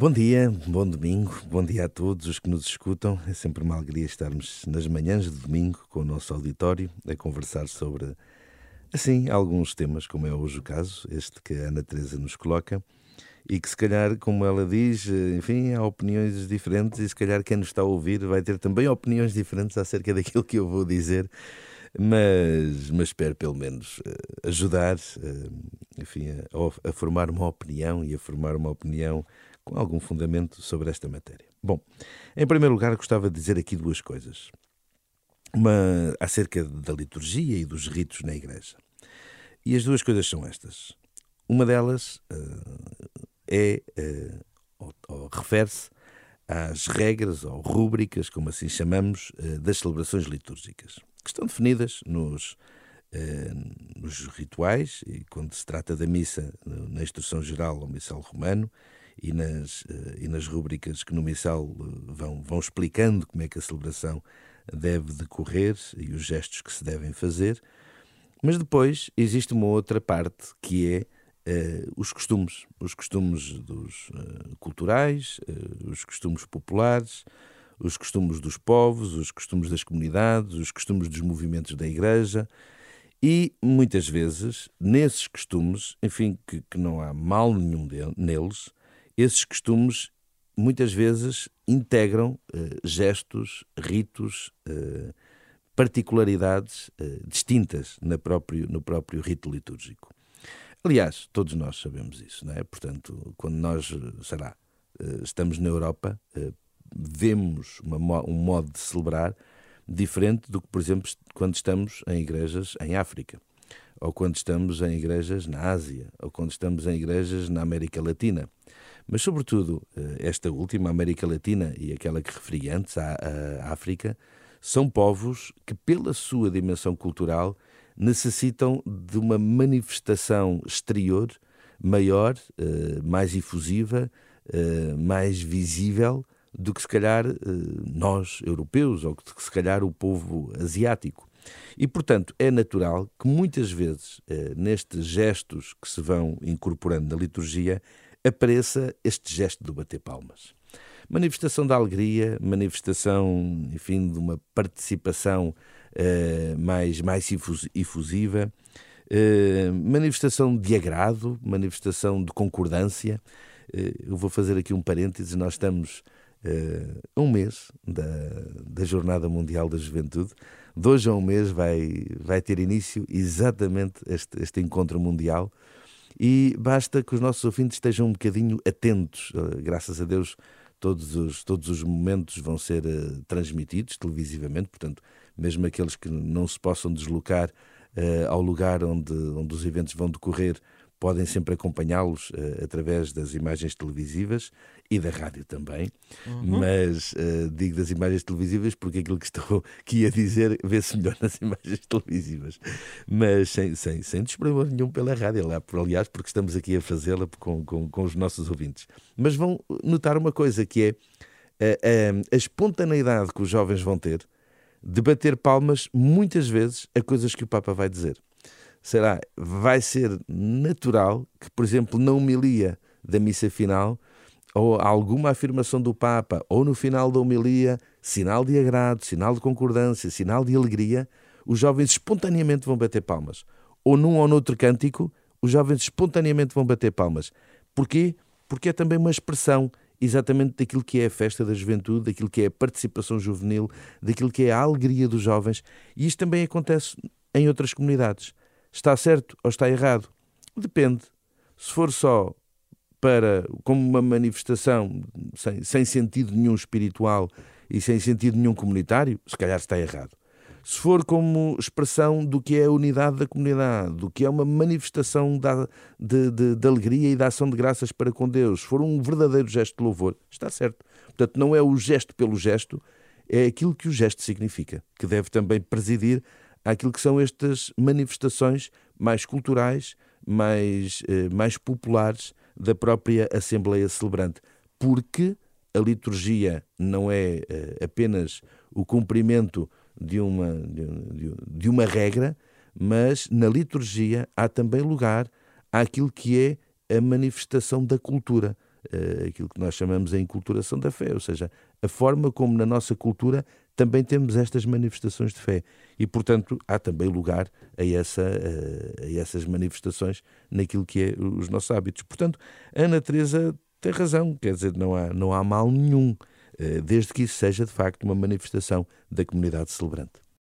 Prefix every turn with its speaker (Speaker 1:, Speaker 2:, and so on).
Speaker 1: Bom dia, bom domingo, bom dia a todos os que nos escutam. É sempre uma alegria estarmos nas manhãs de domingo com o nosso auditório a conversar sobre, assim, alguns temas, como é hoje o caso, este que a Ana Teresa nos coloca, e que se calhar, como ela diz, enfim, há opiniões diferentes e se calhar quem nos está a ouvir vai ter também opiniões diferentes acerca daquilo que eu vou dizer mas, mas espero pelo menos eh, ajudar eh, enfim, a, a, formar uma opinião e a formar uma opinião com algum fundamento sobre esta matéria. Bom, em primeiro lugar, gostava de dizer aqui duas coisas. Uma acerca da liturgia e dos ritos na igreja. E as duas coisas são estas. Uma delas uh, é, uh, ou, ou refere-se às regras ou rúbricas, como assim chamamos, uh, das celebrações litúrgicas que estão definidas nos, nos rituais, e quando se trata da missa, na instrução geral ao missal romano, e nas, eh, e nas rubricas que no missal eh, vão, vão explicando como é que a celebração deve decorrer e os gestos que se devem fazer. Mas depois existe uma outra parte que é uh, os costumes, os costumes dos uh, culturais, uh, os costumes populares, os costumes dos povos, os costumes das comunidades, os costumes dos movimentos da igreja. E muitas vezes, nesses costumes, enfim, que, que não há mal nenhum de, neles, esses costumes muitas vezes integram eh, gestos, ritos, eh, particularidades eh, distintas na próprio, no próprio rito litúrgico. Aliás, todos nós sabemos isso, não é? Portanto, quando nós, sei lá, estamos na Europa, vemos uma, um modo de celebrar diferente do que, por exemplo, quando estamos em igrejas em África, ou quando estamos em igrejas na Ásia, ou quando estamos em igrejas na América Latina. Mas, sobretudo, eh, esta última, América Latina e aquela que referi antes, a, a África, são povos que, pela sua dimensão cultural, necessitam de uma manifestação exterior maior, eh, mais efusiva, eh, mais visível do que se calhar nós, europeus, ou que se calhar o povo asiático. E, portanto, é natural que muitas vezes, nestes gestos que se vão incorporando na liturgia, apareça este gesto do bater palmas. Manifestação da alegria, manifestação, enfim, de uma participação uh, mais, mais efusiva, uh, manifestação de agrado, manifestação de concordância. Uh, eu vou fazer aqui um parênteses, nós estamos uh, um mês da, da Jornada Mundial da Juventude. De hoje a um mês vai, vai ter início exatamente este, este encontro mundial e basta que os nossos ouvintes estejam um bocadinho atentos. Uh, graças a Deus, todos os, todos os momentos vão ser uh, transmitidos televisivamente, portanto, mesmo aqueles que não se possam deslocar uh, ao lugar onde, onde os eventos vão decorrer podem sempre acompanhá-los uh, através das imagens televisivas e da rádio também, uhum. mas uh, digo das imagens televisivas porque aquilo que estou aqui a dizer vê-se melhor nas imagens televisivas, mas sem, sem, sem desprimor nenhum pela rádio, aliás, porque estamos aqui a fazê-la com, com, com os nossos ouvintes. Mas vão notar uma coisa que é a, a espontaneidade que os jovens vão ter de bater palmas muitas vezes a coisas que o Papa vai dizer será, vai ser natural que, por exemplo, na homilia da missa final, ou alguma afirmação do Papa, ou no final da homilia, sinal de agrado, sinal de concordância, sinal de alegria, os jovens espontaneamente vão bater palmas. Ou num ou noutro cântico, os jovens espontaneamente vão bater palmas. Porquê? Porque é também uma expressão exatamente daquilo que é a festa da juventude, daquilo que é a participação juvenil, daquilo que é a alegria dos jovens. E isto também acontece em outras comunidades. Está certo ou está errado? Depende. Se for só para como uma manifestação sem, sem sentido nenhum espiritual e sem sentido nenhum comunitário, se calhar está errado. Se for como expressão do que é a unidade da comunidade, do que é uma manifestação da, de, de, de alegria e da ação de graças para com Deus, se for um verdadeiro gesto de louvor, está certo. Portanto, não é o gesto pelo gesto, é aquilo que o gesto significa, que deve também presidir àquilo que são estas manifestações mais culturais, mais, eh, mais populares da própria Assembleia Celebrante. Porque a liturgia não é eh, apenas o cumprimento de uma, de, uma regra, mas na liturgia há também lugar àquilo que é a manifestação da cultura, uh, aquilo que nós chamamos a enculturação da fé, ou seja, a forma como na nossa cultura também temos estas manifestações de fé. E, portanto, há também lugar a, essa, uh, a essas manifestações naquilo que é os nossos hábitos. Portanto, Ana Teresa tem razão, quer dizer, não há, não há mal nenhum, uh, desde que isso seja de facto uma manifestação da comunidade celebrante.